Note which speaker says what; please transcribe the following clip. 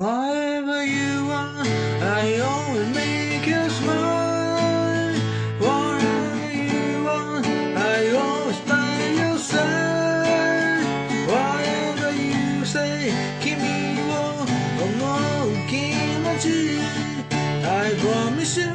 Speaker 1: Whatever you are, I always make you smile. Whatever you are, I always by your side. Whatever you say, 君を思う気持ち I promise you